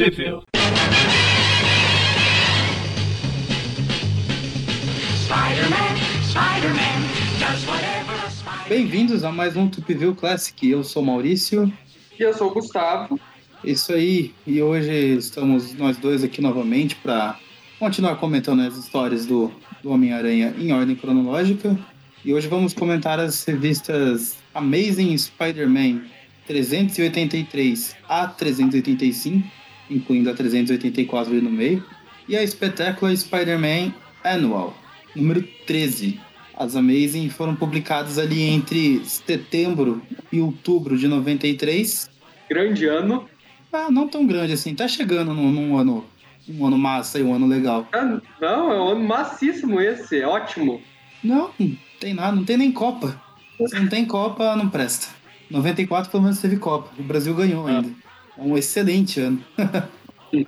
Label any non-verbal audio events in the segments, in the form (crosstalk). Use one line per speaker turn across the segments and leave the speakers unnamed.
Possível.
Bem-vindos a mais um Tupiville Classic. Eu sou Maurício.
E eu sou o Gustavo.
Isso aí. E hoje estamos nós dois aqui novamente para continuar comentando as histórias do, do Homem-Aranha em ordem cronológica. E hoje vamos comentar as revistas Amazing Spider-Man 383 a 385, incluindo a 384 ali no meio, e a Spectacular Spider-Man Annual, número 13. As Amazing foram publicadas ali entre setembro e outubro de 93.
Grande ano.
Ah, não tão grande assim, tá chegando num, num ano, um ano massa e um ano legal.
Ah, não, é um ano massíssimo esse, é ótimo.
Não, não tem nada, não tem nem Copa. Se não tem Copa, não presta. 94 pelo menos teve Copa. O Brasil ganhou
Ah.
ainda. Um excelente ano. (laughs)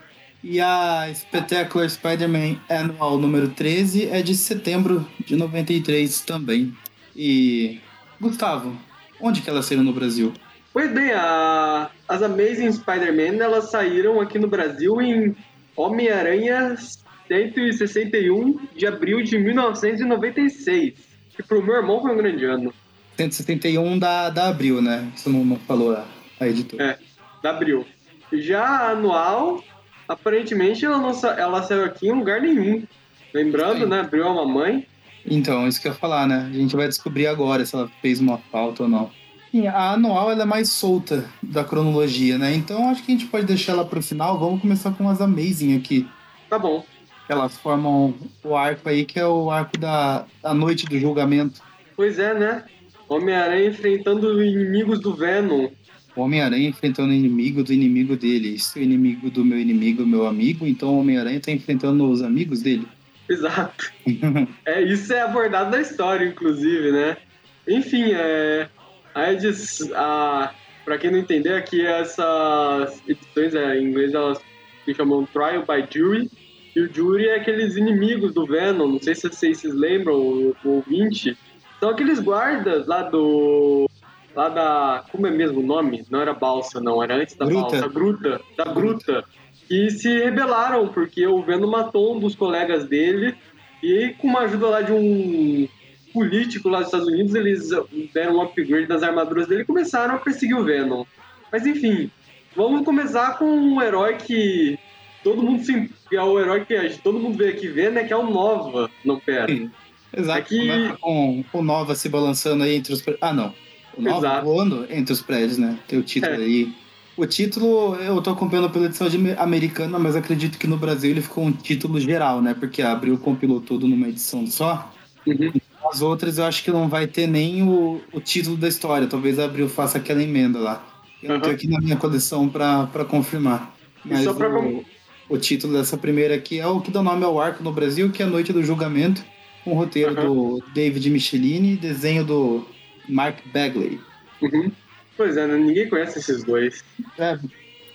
e a Spectacular Spider-Man Annual número 13 é de setembro de 93 também. E Gustavo, onde que ela saiu no Brasil?
Pois bem, a- as Amazing Spider-Man elas saíram aqui no Brasil em Homem-Aranha 161 de abril de 1996. Que pro meu irmão foi um grande ano.
171 da, da Abril, né? Isso não, não falou a, a editora.
É, da abril. Já a anual, aparentemente ela, não ela saiu aqui em lugar nenhum. Lembrando,
Sim.
né? Abril é uma mãe.
Então, isso que eu ia falar, né? A gente vai descobrir agora se ela fez uma falta ou não. E a anual ela é mais solta da cronologia, né? Então acho que a gente pode deixar ela pro final. Vamos começar com as Amazing aqui.
Tá bom.
Elas formam o arco aí, que é o arco da, da noite do julgamento.
Pois é, né? Homem-Aranha enfrentando inimigos do Venom.
O Homem-Aranha enfrentando o inimigo do inimigo dele. Se o inimigo do meu inimigo é meu amigo, então o Homem-Aranha tá enfrentando os amigos dele.
Exato. (laughs) É, isso é abordado na história, inclusive, né? Enfim, é. A edição. A, pra quem não entender, aqui essas edições é, em inglês elas se chamam Trial by Jury. E o Jury é aqueles inimigos do Venom. Não sei se vocês se lembram, o ouvinte. São aqueles guardas lá do. Lá da. Como é mesmo o nome? Não era balsa, não. Era antes da
Gruta.
balsa. Gruta. Da gruta. E se rebelaram, porque o Venom matou um dos colegas dele. E com uma ajuda lá de um político lá dos Estados Unidos, eles deram um upgrade das armaduras dele e começaram a perseguir o Venom. Mas enfim, vamos começar com um herói que todo mundo se, que é o herói que todo mundo vê aqui vendo, né? Que é o Nova. Não, pera.
Exato.
É que-
Começa com o Nova se balançando aí entre os. Ah, não.
Exato.
entre os prédios, né? Tem o título
É.
aí. O título, eu tô acompanhando pela edição americana, mas acredito que no Brasil ele ficou um título geral, né? Porque a Abril compilou tudo numa edição só.
Uhum.
As outras eu acho que não vai ter nem o, o título da história. Talvez a Abril faça aquela emenda lá. Eu não
Uhum.
tenho aqui na minha coleção pra confirmar. Mas
só pra
o, o título dessa primeira aqui é o que dá nome ao arco no Brasil, que é a Noite do Julgamento, com roteiro do David Michelini desenho do Mark Bagley.
Uhum. Pois é, né? ninguém conhece esses dois.
É,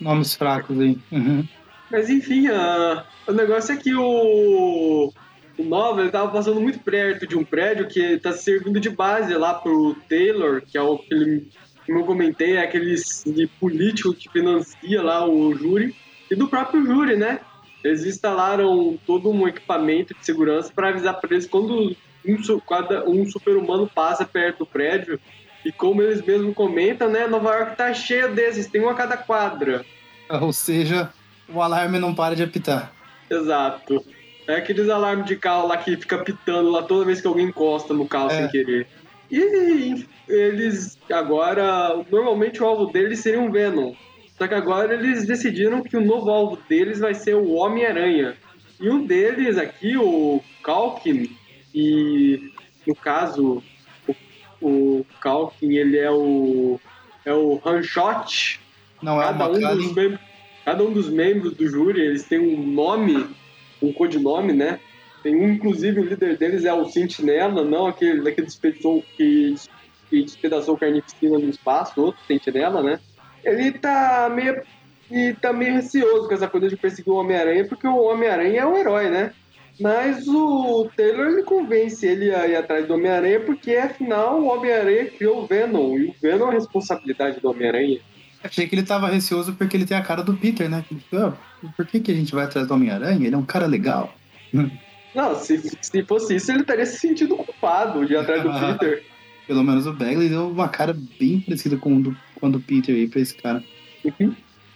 nomes fracos aí. Uhum.
Mas enfim, a- o negócio é que o, o Nova ele tava passando muito perto de um prédio que tá servindo de base lá pro Taylor, que é o que como eu comentei, é aquele de político que financia lá o júri, e do próprio júri, né? Eles instalaram todo um equipamento de segurança para avisar para eles quando um, cada, um super-humano passa perto do prédio. E como eles mesmos comentam, né? Nova York tá cheia desses, tem um a cada quadra.
Ou seja, o alarme não para de apitar.
Exato. É aqueles alarmes de carro lá que fica pitando lá toda vez que alguém encosta no carro
É.
sem querer. E eles agora, normalmente o alvo deles seria um Venom. Só que agora eles decidiram que o novo alvo deles vai ser o Homem-Aranha. E um deles aqui, o Calkin, e no caso, o, o Calkin, ele é o é o Hanshot,
Não é
cada
uma
um, dos membros, cada um dos membros do júri, eles têm um nome, um codinome, né? Tem um, inclusive, o líder deles é o Sentinela, não aquele daquele que, que despedaçou o Carnificina no espaço, outro Sentinela, né? Ele tá meio, e tá meio receoso com essa coisa de perseguir o Homem-Aranha, porque o Homem-Aranha é o herói, né? Mas o Taylor ele convence ele a ir atrás do Homem-Aranha, porque afinal o Homem-Aranha criou o Venom, e o Venom é a responsabilidade do Homem-Aranha.
Achei que ele tava receoso porque ele tem a cara do Peter, né? Oh, por que, que a gente vai atrás do Homem-Aranha? Ele é um cara legal. (laughs)
Não, se, se fosse isso, ele estaria se sentindo culpado de ir atrás do (laughs) Peter.
Pelo menos o Bagley deu uma cara bem parecida com o do, com a do Peter aí pra esse cara.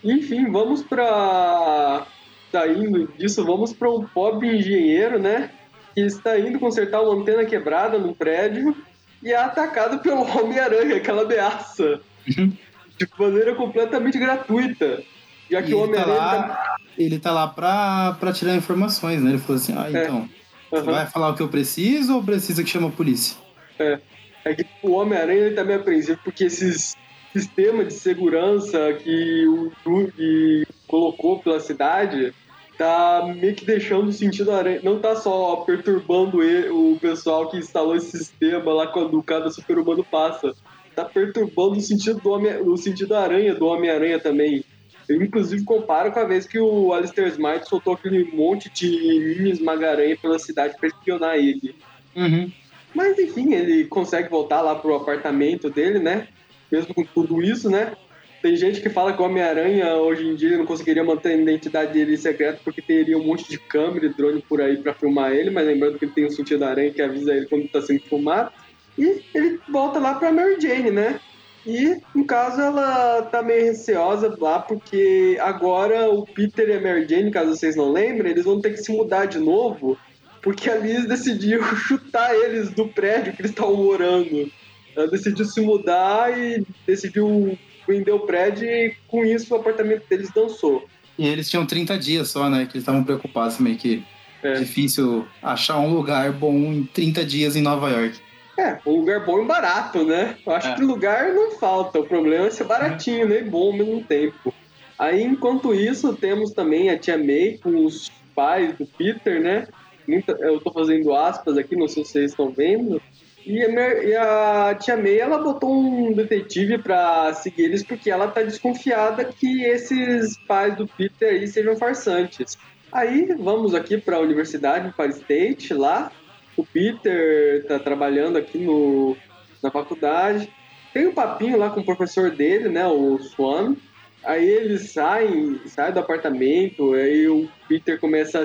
Enfim, vamos pra. Saindo disso, vamos para um pobre engenheiro, né? Que está indo consertar uma antena quebrada no prédio e é atacado pelo (laughs) Homem-Aranha, aquela ameaça.
Uhum. (laughs)
De maneira completamente gratuita. Já que
E
o
tá
Homem-Aranha.
lá, ele tá lá pra, pra tirar informações, né? Ele falou assim: ah,
É.
então, você
Aham.
vai falar o que eu preciso ou precisa que chame a polícia?
É que o Homem-Aranha ele tá meio apreensivo porque esses sistemas de segurança que o Doug colocou pela cidade tá meio que deixando o sentido aranha. Não tá só perturbando ele- o pessoal que instalou esse sistema lá quando cada super-humano passa. Tá perturbando o sentido do homem, o sentido aranha do Homem-Aranha também. Eu, inclusive, comparo com a vez que o Alistair Smite soltou aquele monte de mini esmaga-aranha pela cidade pra espionar ele.
Uhum.
Mas enfim, ele consegue voltar lá pro apartamento dele, né? Mesmo com tudo isso, né? Tem gente que fala que o Homem-Aranha hoje em dia não conseguiria manter a identidade dele secreta porque teria um monte de câmera e drone por aí pra filmar ele, mas lembrando que ele tem um sentido da aranha que avisa ele quando tá sendo filmado. E ele volta lá pra Mary Jane, né? E, no caso, ela tá meio receosa lá, porque agora o Peter e a Mary Jane, caso vocês não lembrem, eles vão ter que se mudar de novo, porque a Liz decidiu (laughs) chutar eles do prédio que eles estavam morando. Ela decidiu se mudar e decidiu vender o prédio e com isso o apartamento deles dançou.
E eles tinham 30 dias só, né? Que eles estavam preocupados, meio que
É.
difícil achar um lugar bom em 30 dias em Nova York.
É, um lugar bom e barato, né? Eu acho
É.
que lugar não falta. O problema é ser baratinho, né? E bom ao mesmo tempo. Aí, enquanto isso, temos também a tia May com os pais do Peter, né? Muita- eu tô fazendo aspas aqui, não sei se vocês estão vendo. E a, Mer- e a tia May, ela botou um detetive pra seguir eles porque ela tá desconfiada que esses pais do Peter aí sejam farsantes. Aí, vamos aqui pra Universidade, Empire State, lá. O Peter tá trabalhando aqui no, na faculdade. Tem um papinho lá com o professor dele, né, o Swan. Aí eles saem, saem do apartamento, aí o Peter começa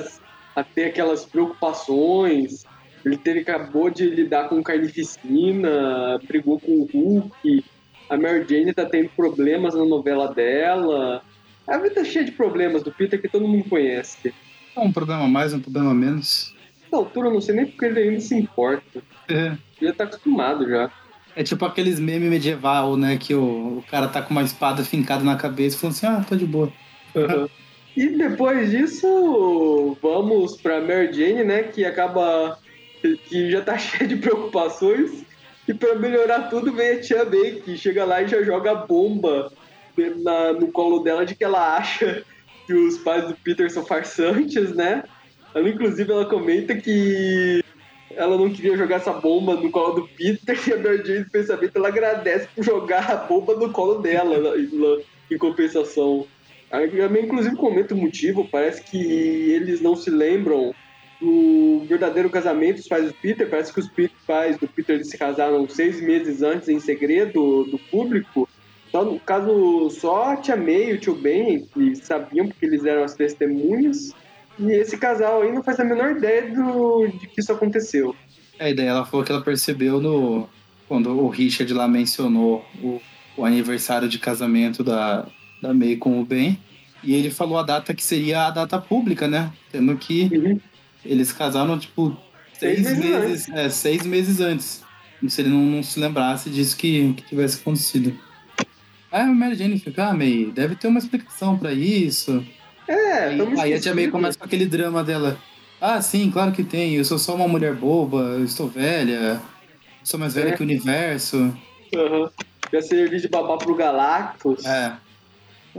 a, a ter aquelas preocupações. Ele teve, acabou de lidar com carnificina, brigou com o Hulk. A Mary Jane tá tendo problemas na novela dela. A vida tá cheia de problemas do Peter que todo mundo conhece.
Um problema a mais, um problema menos.
Na altura, eu não sei nem porque ele ainda se importa.
É.
Ele já tá acostumado já.
É tipo aqueles memes medieval, né? Que o, o cara tá com uma espada fincada na cabeça e falando assim, ah, tô de boa.
E depois disso, vamos pra Mary Jane, né? Que acaba. Que já tá (laughs) cheia de preocupações. E pra melhorar tudo, vem a tia May, que chega lá e já joga a bomba na- no colo dela de que ela acha que os pais do Peter são farsantes, né? Ela, inclusive, ela comenta que ela não queria jogar essa bomba no colo do Peter (laughs) e a Mary Jane, pensamento, ela agradece por jogar a bomba no colo dela, né, em compensação. Aí também, inclusive, comenta o motivo. Parece que eles não se lembram do verdadeiro casamento dos pais do Peter. Parece que os pais do Peter se casaram seis meses antes, em segredo do público. Só, no caso, só a tia May e o tio Ben que sabiam porque eles eram as testemunhas. E esse casal aí não faz a menor ideia do, de que isso aconteceu.
É, e daí ela falou que ela percebeu no. Quando o Richard lá mencionou o, o aniversário de casamento da, da May com o Ben. E ele falou a data que seria a data pública, né? Tendo que
Uhum.
Eles casaram, tipo, seis,
Seis meses
meses. É, seis meses antes. Como se ele não, não se lembrasse disso que, que tivesse acontecido. Aí a Mary Jane fica, ah, May, deve ter uma explicação pra isso.
É,
Aí, aí a tia May começa com aquele drama dela. Ah, sim, claro que tem. Eu sou só uma mulher boba, eu estou velha, sou mais velha
É.
que o universo.
Uhum. Já servir de babá pro Galactus.
É.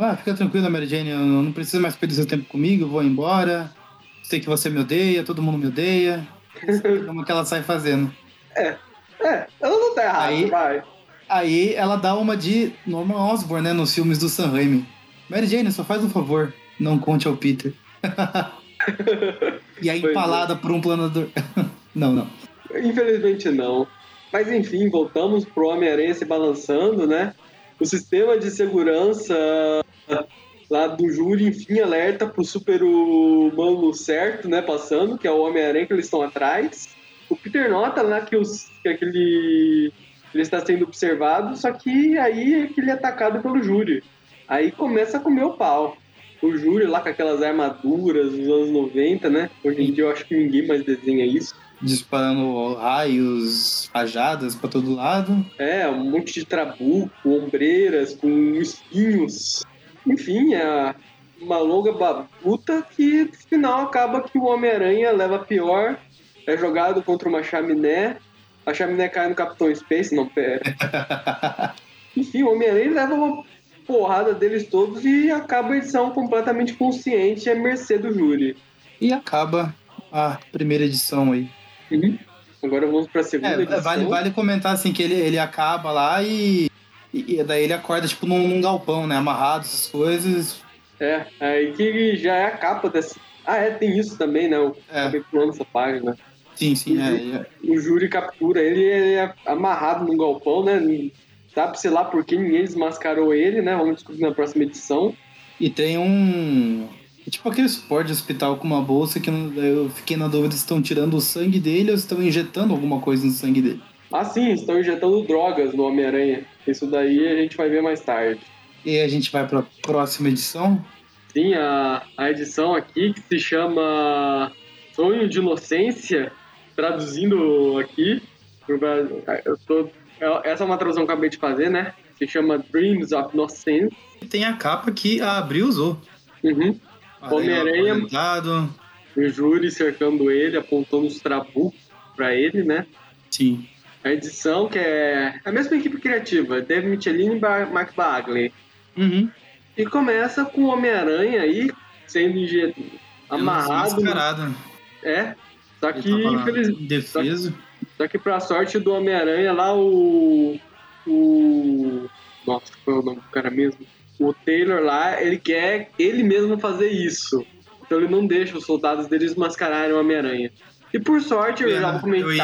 Ah, fica tranquila, Mary Jane, eu não preciso mais perder seu tempo comigo, eu vou embora. Sei que você me odeia, todo mundo me odeia. (laughs) Como que ela sai fazendo.
É, ela não tá errada,
Aí-
vai.
Aí ela dá uma de Norman Osborn, né, nos filmes do Sam Raimi. Mary Jane, só faz um favor, não conte ao Peter. (laughs) e aí
é.
empalada por um planador. (laughs) não, não.
Infelizmente não. Mas enfim, voltamos pro Homem-Aranha se balançando, né? o sistema de segurança lá do júri, enfim, alerta pro super humano certo, né, passando, que é o Homem-Aranha que eles estão atrás. O Peter nota lá que, os, que aquele ele está sendo observado, só que aí é que ele é atacado pelo júri. Aí começa a comer o pau. O júri lá com aquelas armaduras dos anos 90, né? Hoje em dia eu acho que ninguém mais desenha isso.
Disparando raios, rajadas pra todo lado.
É, um monte de trabuco, ombreiras com espinhos. Enfim, é uma longa babuta que no final acaba que o Homem-Aranha leva pior, é jogado contra uma chaminé, a chaminé cai no Capitão Space, não, pera. (laughs) Enfim, o Homem-Aranha leva uma porrada deles todos e acaba a edição completamente consciente à mercê do júri.
E acaba a primeira edição aí.
Uhum. Agora vamos pra segunda
É,
edição.
vale, vale comentar assim que ele, ele acaba lá e, e daí ele acorda tipo num, num galpão, né? Amarrado, essas coisas.
É, aí que já é a capa dessa. Ah, é, tem isso também, né? Eu
É.
pulando essa página.
Sim, sim, é, é.
O júri captura ele, ele é amarrado num galpão, né? Sabe, sei lá por que ninguém desmascarou ele, né? Vamos descobrir na próxima edição.
E tem um. Tipo aquele suporte de hospital com uma bolsa que eu fiquei na dúvida se estão tirando o sangue dele ou se estão injetando alguma coisa no sangue dele.
Ah, sim, estão injetando drogas no Homem-Aranha. Isso daí a gente vai ver mais tarde.
E a gente vai pra próxima edição.
Sim, a, a edição aqui que se chama Sonho de Inocência, traduzindo aqui. Eu tô, essa é uma tradução que eu acabei de fazer, né? Se chama Dreams of Innocence.
E tem a capa que a Abril usou.
Uhum. Homem-Aranha. O júri cercando ele, apontando os trabucos pra ele, né?
Sim.
A edição que é a mesma equipe criativa, Dave Michelin e Ba- Mark Bagley.
Uhum.
E começa com o Homem-Aranha aí sendo inje- amarrado.
Desmascarado.
É. Só que, infeliz...
indefeso.
Só que pra sorte do Homem-Aranha lá, o. O. Nossa, qual é o nome do cara mesmo? O Taylor lá, ele quer ele mesmo fazer isso. Então ele não deixa os soldados deles mascararem o Homem-Aranha. E por sorte, eu já vou
Eu,
comentar.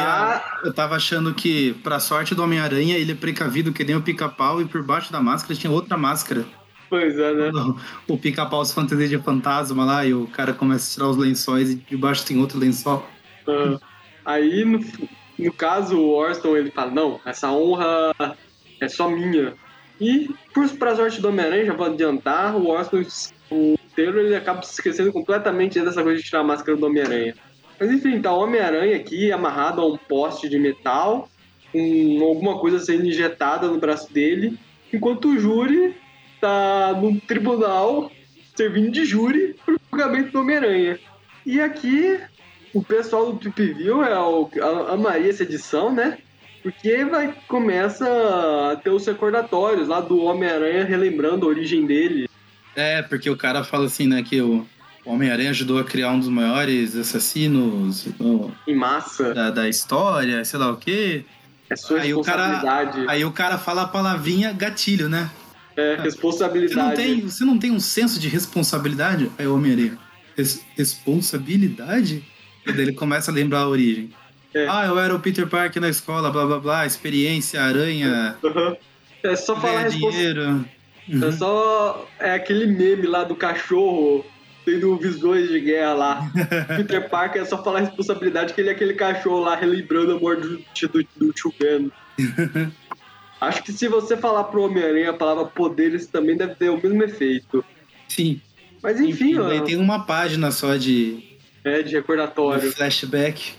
ia, eu tava achando que, pra sorte do Homem-Aranha, ele é precavido que nem o pica-pau e por baixo da máscara tinha outra máscara.
Pois é, né? (laughs)
O, pica-pau se fantasia de fantasma lá e o cara começa a tirar os lençóis e debaixo tem outro lençol.
Ah, aí, no, no caso, o Orston ele fala: Não, essa honra é só minha. E, por pra sorte do Homem-Aranha, já vou adiantar, o Orston, o Taylor, ele acaba se esquecendo completamente dessa coisa de tirar a máscara do Homem-Aranha. Mas enfim, tá o Homem-Aranha aqui amarrado a um poste de metal, com alguma coisa sendo injetada no braço dele, enquanto o júri tá num tribunal servindo de júri pro julgamento do Homem-Aranha. E aqui o pessoal do Trip é o, a, amaria essa edição, né? Porque vai, começa a ter os recordatórios lá do Homem-Aranha relembrando a origem dele.
É, porque o cara fala assim, né, que o Homem-Aranha ajudou a criar um dos maiores assassinos
Em massa.
da, da história, sei lá o quê.
É sua
Aí o cara-
responsabilidade.
Aí o cara fala a palavrinha gatilho, né?
é,
Você
responsabilidade.
não, tem, você não tem um senso de responsabilidade? Aí o Homem-Aranha. Res- responsabilidade? E daí ele começa a lembrar a origem.
É.
Ah, eu era o Peter Parker na escola, blá blá blá, experiência, aranha,
Uhum. É só falar responsabilidade.
dinheiro.
É
Uhum.
só. É aquele meme lá do cachorro tendo visões de guerra lá. (laughs) Peter Parker é só falar responsabilidade que ele é aquele cachorro lá relembrando a morte do, do, do tio Ben. (laughs) Acho que se você falar pro Homem-Aranha a palavra poderes também deve ter o mesmo efeito.
Sim.
Mas enfim,
Enfim,
ó,
tem uma página só de,
é de
de
recordatório.
flashback.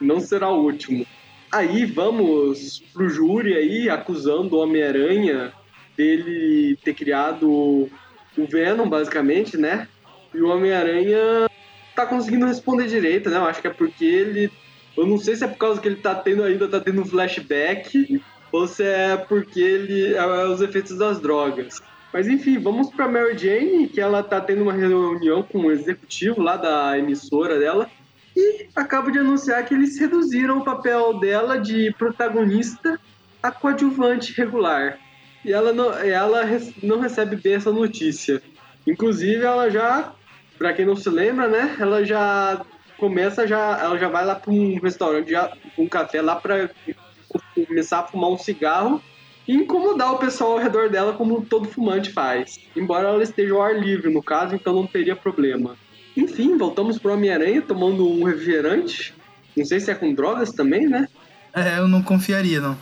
Não será o último. Aí vamos pro júri aí, acusando o Homem-Aranha dele ter criado o Venom, basicamente, né? E o Homem-Aranha tá conseguindo responder direito, né? Eu acho que é porque ele. Eu não sei se é por causa que ele tá tendo ainda tá tendo um flashback, ou se é porque ele. É os efeitos das drogas. Mas enfim, vamos pra Mary Jane, que ela tá tendo uma reunião com o executivo lá da emissora dela e acaba de anunciar que eles reduziram o papel dela de protagonista a coadjuvante regular. E ela não, ela não recebe bem essa notícia. Inclusive, ela já, pra quem não se lembra, né? Ela já começa, já, ela já vai lá pra um restaurante, já, um café lá pra começar a fumar um cigarro e incomodar o pessoal ao redor dela, como todo fumante faz. Embora ela esteja ao ar livre, no caso, então não teria problema. Enfim, voltamos pro Homem-Aranha tomando um refrigerante. Não sei se é com drogas também, né?
É, eu não confiaria, não.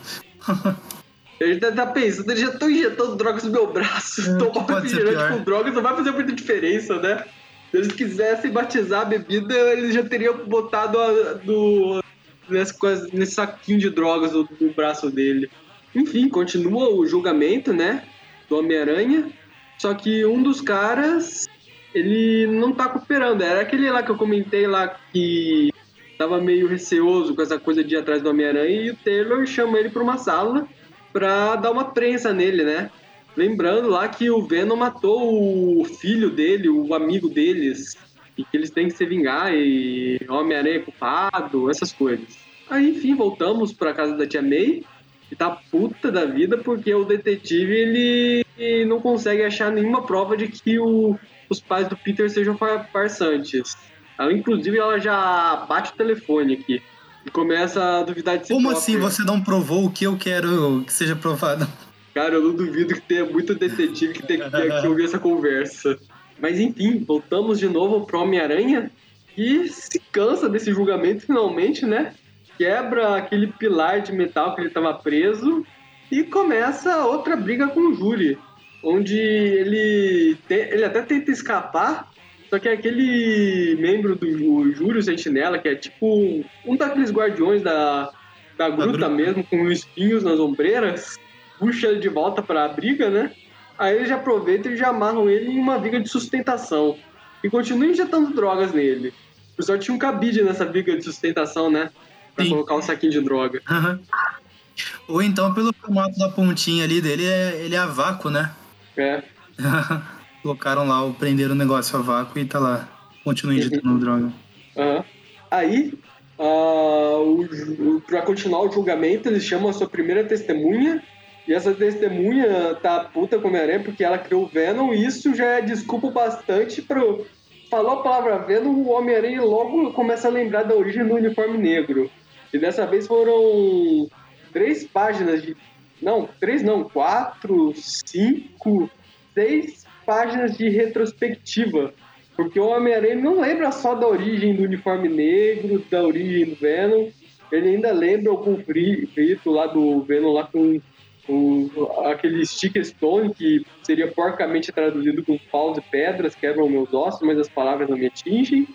Ele tá, tá pensando, ele já tô injetando drogas no meu braço. É, Tomar refrigerante com drogas não vai fazer muita diferença, né? Se eles quisessem batizar a bebida, eles já teriam botado a, do, nesse, nesse saquinho de drogas no, no braço dele. Enfim, continua o julgamento, né? Do Homem-Aranha. Só que um dos caras, ele não tá cooperando. Era aquele lá que eu comentei lá que tava meio receoso com essa coisa de ir atrás do Homem-Aranha. E o Taylor chama ele pra uma sala pra dar uma prensa nele, né? Lembrando lá que o Venom matou o filho dele, o amigo deles, e que eles têm que se vingar, e Homem-Aranha é culpado, essas coisas. Aí, enfim, voltamos pra casa da tia May, que tá puta da vida porque o detetive ele não consegue achar nenhuma prova de que o, os pais do Peter sejam farsantes. Ela, inclusive, ela já bate o telefone aqui e começa a duvidar de si
Como própria. assim você não provou o que eu quero que seja provado?
Cara, eu não duvido que tenha muito detetive que tenha que ouvir essa conversa. Mas enfim, voltamos de novo pro Homem-Aranha e se cansa desse julgamento finalmente, né? Quebra aquele pilar de metal que ele estava preso e começa outra briga com o júri, onde ele, te, ele até tenta escapar, só que aquele membro do júri, sentinela, que é tipo um daqueles guardiões da, da gruta mesmo, com espinhos nas ombreiras, puxa ele de volta para a briga, né? Aí eles aproveitam e já amarram ele em uma viga de sustentação. E continuam injetando drogas nele. O pessoal tinha um cabide nessa viga de sustentação, né? Pra Sim. colocar um saquinho de droga.
Uhum. Ou então, pelo formato da pontinha ali dele, é, ele é a vácuo, né?
É. (laughs)
Colocaram lá, prenderam o negócio a vácuo e tá lá. Continua injetando uhum. droga.
Uhum. Aí, uh, para continuar o julgamento, eles chamam a sua primeira testemunha, e essa testemunha tá puta com Homem-Aranha porque ela criou o Venom, e isso já é desculpa bastante pro. Falou a palavra Venom, o Homem-Aranha logo começa a lembrar da origem do uniforme negro. E dessa vez foram três páginas de. Não, três não, quatro, cinco, seis páginas de retrospectiva. Porque o Homem-Aranha não lembra só da origem do uniforme negro, da origem do Venom. Ele ainda lembra o conflito lá do Venom lá com o, aquele stick stone, que seria porcamente traduzido com paus e pedras, quebram meus ossos, mas as palavras não me atingem.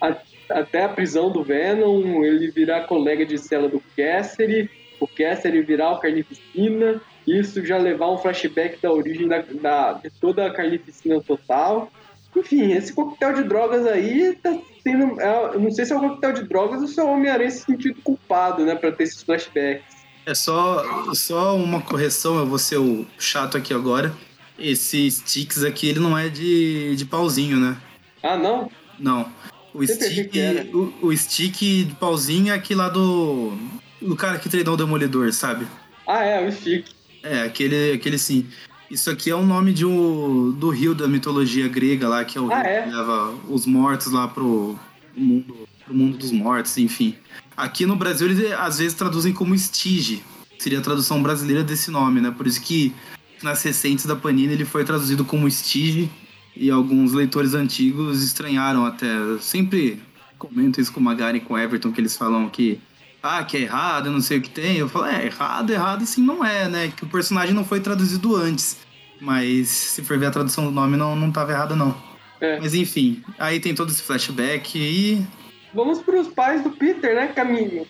A, até a prisão do Venom, ele virar colega de cela do Cassidy, o Cassidy virar o Carnificina, isso já levar um flashback da origem da, da, de toda a Carnificina total. Enfim, esse coquetel de drogas aí tá sendo. É, eu não sei se é um coquetel de drogas ou se é o Homem-Aranha se sentindo culpado, né, pra ter esses flashbacks.
É só, só uma correção, eu vou ser o chato aqui agora. Esse sticks aqui, ele não é de, de pauzinho, né?
Ah, não?
Não. O stick, o, o, stick de pauzinho é aquele lá do. Do cara que treinou o Demolidor, sabe?
Ah, é, o stick.
É, aquele, aquele sim. Isso aqui é o nome de um, do rio da mitologia grega lá, que é o
ah,
rio
é?
que leva os mortos lá pro mundo, pro mundo dos mortos, enfim. Aqui no Brasil eles às vezes traduzem como Stige. Seria a tradução brasileira desse nome, né? Por isso que nas recentes da Panini ele foi traduzido como Stige e alguns leitores antigos estranharam até. sempre comento isso com o Magari e com o Everton, que eles falam que ah, que é errado, eu não sei o que tem. Eu falo, é, errado, errado assim não é, né? Que o personagem não foi traduzido antes. Mas se for ver a tradução do nome, não, não tava errado, não. É. Mas enfim, aí tem todo esse flashback e
Vamos para os pais do Peter, né? Caminho,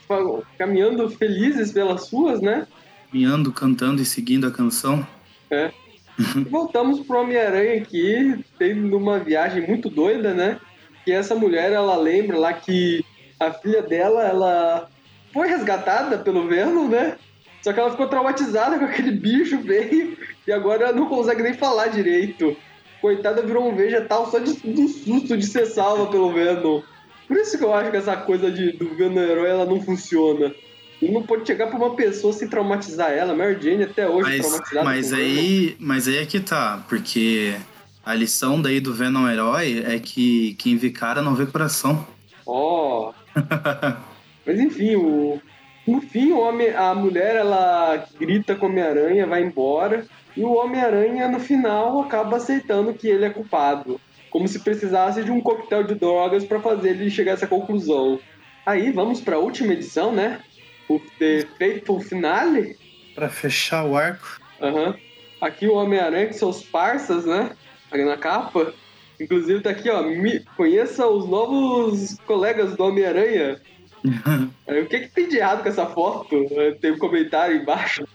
caminhando felizes pelas ruas, né?
Caminhando, cantando e seguindo a canção.
É. (laughs) Voltamos pro Homem-Aranha aqui, tendo uma viagem muito doida, né? Que essa mulher, ela lembra lá que a filha dela, ela foi resgatada pelo Venom, né? Só que ela ficou traumatizada com aquele bicho veio e agora não consegue nem falar direito. Coitada virou um vegetal só de, do susto de ser salva pelo Venom. Por isso que eu acho que essa coisa de, do Venom herói ela não funciona. Ele não pode chegar pra uma pessoa sem traumatizar ela. Mary Jane até hoje
mas,
traumatizada.
Mas aí, mas aí é que tá, porque a lição daí do Venom herói é que quem vê cara não vê coração.
Ó. Oh. (laughs) mas enfim, o, No fim, o homem, a mulher ela grita com o Homem-Aranha, vai embora. E o Homem-Aranha, no final, acaba aceitando que ele é culpado. Como se precisasse de um coquetel de drogas para fazer ele chegar a essa conclusão. Aí, vamos para a última edição, né? O The Faithful Finale.
Para fechar o arco.
Uhum. Aqui o Homem-Aranha com seus parças, né? Aqui na capa. Inclusive tá aqui, ó. Me... Conheça os novos colegas do Homem-Aranha. (laughs) o que, que tem de errado com essa foto? Tem um comentário embaixo.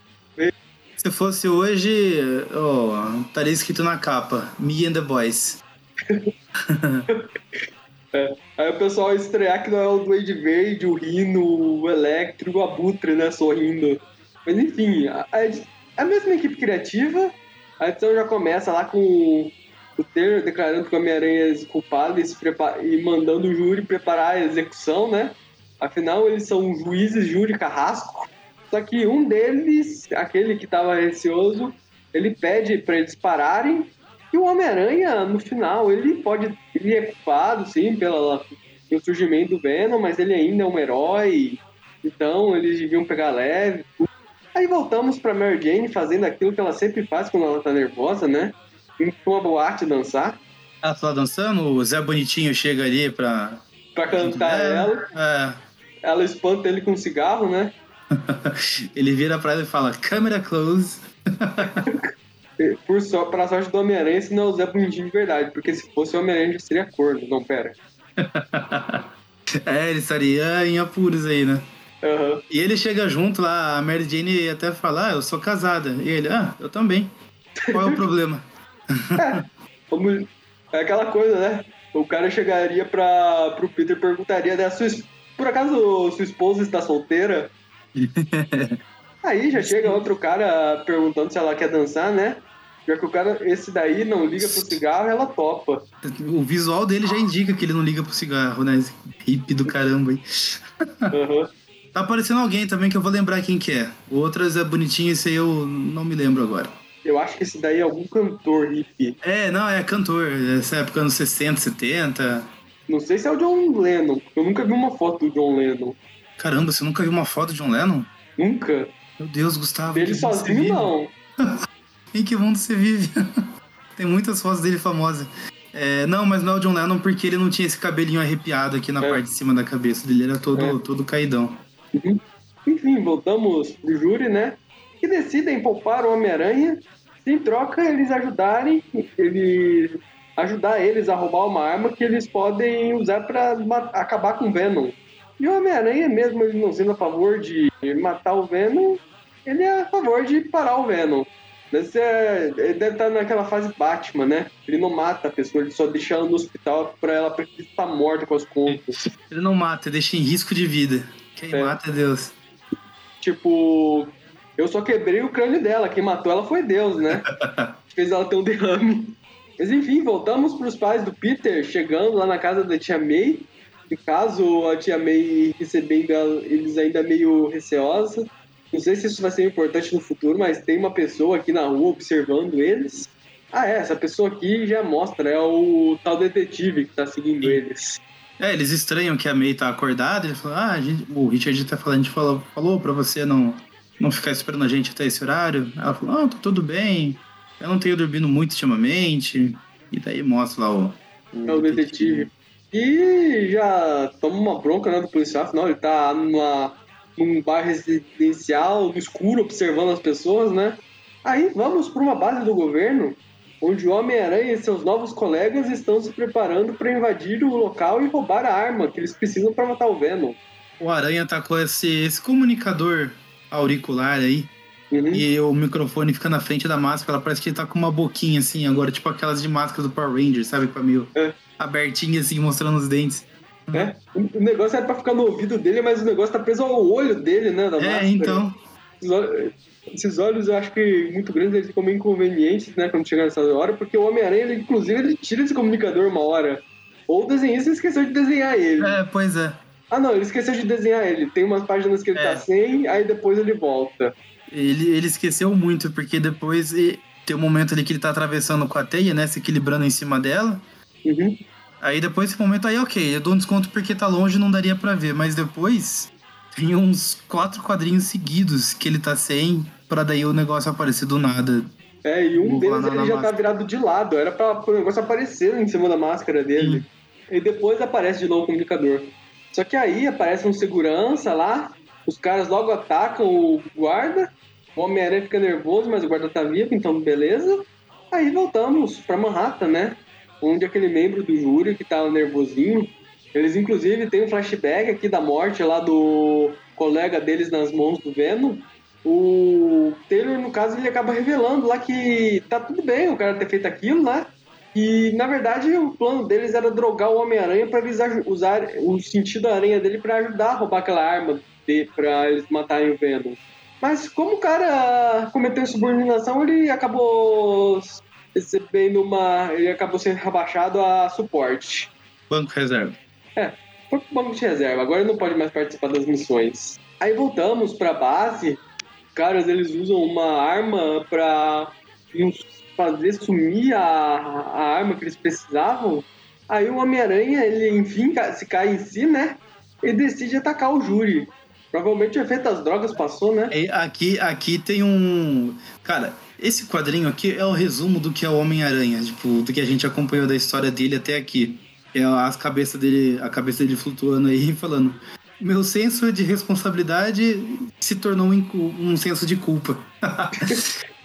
Se fosse hoje, oh, estaria escrito na capa: Me and the Boys.
É. Aí o pessoal estrear que não é o Duende Verde, o Rino, o Electro, o Abutre, né? Sorrindo. Mas enfim, a, a, a mesma equipe criativa. A edição já começa lá com o Taylor declarando que o Homem-Aranha é culpado e, e mandando o júri preparar a execução, né? Afinal, eles são juízes, júri, carrasco. Só que um deles, aquele que estava receoso, ele pede para eles pararem. E o Homem-Aranha, no final, ele pode. Ele é culpado, sim, pela, pelo surgimento do Venom, mas ele ainda é um herói. Então, eles deviam pegar leve. Aí voltamos para Mary Jane fazendo aquilo que ela sempre faz quando ela tá nervosa, né? Pra uma boate dançar.
Ela tá dançando, o Zé Bonitinho chega ali pra.
Pra cantar é, ela. É ela espanta ele com um cigarro, né? (laughs)
ele vira pra ela e fala, câmera close. (laughs)
Por só, pra sorte do Homem-Aranha, esse não é o Zé Bonitinho de verdade, porque se fosse o Homem-Aranha já seria corno. Não, pera. (laughs)
é, ele estaria em apuros aí, né?
Uhum.
E ele chega junto lá, a Mary Jane até fala, ah, eu sou casada. E ele, ah, eu também. Qual é o problema? (laughs)
é, é aquela coisa, né? O cara chegaria pra, pro Peter e perguntaria, né, sua por acaso sua esposa está solteira? (laughs) Aí já chega outro cara perguntando se ela quer dançar, né? Já que o cara, esse daí não liga pro cigarro, ela topa.
O visual dele já indica que ele não liga pro cigarro, né? Esse hippie do caramba aí. Uhum. Tá aparecendo alguém também que eu vou lembrar quem que é. O outro é bonitinho, esse aí eu não me lembro agora.
Eu acho que esse daí é algum cantor hippie.
É, não, é cantor. Essa época, anos 60, 70.
Não sei se é o John Lennon. Eu nunca vi uma foto do John Lennon.
Caramba, você nunca viu uma foto do John Lennon?
Nunca.
Meu Deus, Gustavo.
Dele sozinho, não. (laughs)
em que mundo você vive? (laughs) Tem muitas fotos dele famosas. É, não, mas não é o John Lennon porque ele não tinha esse cabelinho arrepiado aqui na é. parte de cima da cabeça dele. Ele era todo, é. todo caidão.
Uhum. Enfim, voltamos pro júri, né? Que decidem poupar o Homem-Aranha. Em troca, eles ajudarem, ele ajudar eles a roubar uma arma que eles podem usar para acabar com o Venom. E o Homem-Aranha, mesmo ele não sendo a favor de matar o Venom, ele é a favor de parar o Venom. Deve é, ele deve estar naquela fase Batman, né? Ele não mata a pessoa, ele só deixa ela no hospital pra ela estar morta com as contas.
Ele não mata, deixa em risco de vida. Quem é. mata é Deus.
Tipo, eu só quebrei o crânio dela, quem matou ela foi Deus, né? (laughs) Fez ela ter um derrame. Mas enfim, voltamos para os pais do Peter chegando lá na casa da tia May. No caso, a tia May recebendo eles ainda meio receosa. Não sei se isso vai ser importante no futuro, mas tem uma pessoa aqui na rua observando eles. Ah, é, essa pessoa aqui já mostra, é o tal detetive que tá seguindo Sim. eles.
É, eles estranham que a May tá acordada, ele falou, ah, gente, o Richard tá falando, a gente falou, falou pra você não, não ficar esperando a gente até esse horário. Ela falou, ah, tá tudo bem, eu não tenho dormido muito ultimamente. E daí mostra lá o.
o é o detetive. E já toma uma bronca né, do policial, afinal ele tá numa, num bar residencial, no escuro, observando as pessoas, né? Aí vamos para uma base do governo, onde o Homem-Aranha e seus novos colegas estão se preparando para invadir o local e roubar a arma que eles precisam para matar o Venom.
O Aranha tá com esse, esse comunicador auricular aí, Uhum. E o microfone fica na frente da máscara, parece que ele tá com uma boquinha assim, agora, tipo aquelas de máscara do Power Ranger, sabe? Com a meio é. abertinha assim, mostrando os dentes.
É. O negócio era pra ficar no ouvido dele, mas o negócio tá preso ao olho dele, né? Da
é, máscara. então.
Esses olhos, eu acho que muito grandes, eles ficam meio inconvenientes, né? Quando chegar nessa hora, porque o Homem-Aranha, ele, inclusive, ele tira esse comunicador uma hora. Ou o desenhista esqueceu de desenhar ele.
É, pois é.
Ah, não, ele esqueceu de desenhar ele. Tem umas páginas que ele é. tá sem, aí depois ele volta.
Ele, ele esqueceu muito, porque depois tem um momento ali que ele tá atravessando com a teia, né? Se equilibrando em cima dela.
Uhum.
Aí depois esse momento aí, ok, eu dou um desconto porque tá longe não daria para ver, mas depois Tem uns quatro quadrinhos seguidos que ele tá sem, pra daí o negócio aparecer do nada.
É, e um deles ele já tá virado de lado. Era pra o negócio aparecer em cima da máscara dele. Sim. E depois aparece de novo o comunicador. Só que aí aparece um segurança lá, os caras logo atacam o guarda, o Homem-Aranha fica nervoso, mas o guarda tá vivo, então beleza. Aí voltamos pra Manhattan, né? Onde aquele membro do júri que tava nervosinho, eles inclusive têm um flashback aqui da morte lá do colega deles nas mãos do Venom. O Taylor, no caso, ele acaba revelando lá que tá tudo bem o cara ter feito aquilo, né? E na verdade o plano deles era drogar o Homem-Aranha para usar, usar o sentido da aranha dele para ajudar a roubar aquela arma para eles matarem o Venom. Mas como o cara cometeu subordinação, ele acabou recebendo uma. Ele acabou sendo rebaixado a suporte.
Banco reserva.
É, foi pro banco de reserva. Agora ele não pode mais participar das missões. Aí voltamos pra base. Caras, eles usam uma arma pra fazer sumir a, a arma que eles precisavam. Aí o Homem-Aranha, ele enfim se cai em si, né? E decide atacar o júri. Provavelmente o efeito das drogas passou, né?
E aqui, aqui tem um. Cara, esse quadrinho aqui é o resumo do que é o Homem-Aranha, tipo, do que a gente acompanhou da história dele até aqui. É as cabeças dele, a cabeça dele flutuando aí, falando: Meu senso de responsabilidade se tornou um, um senso de culpa. (laughs)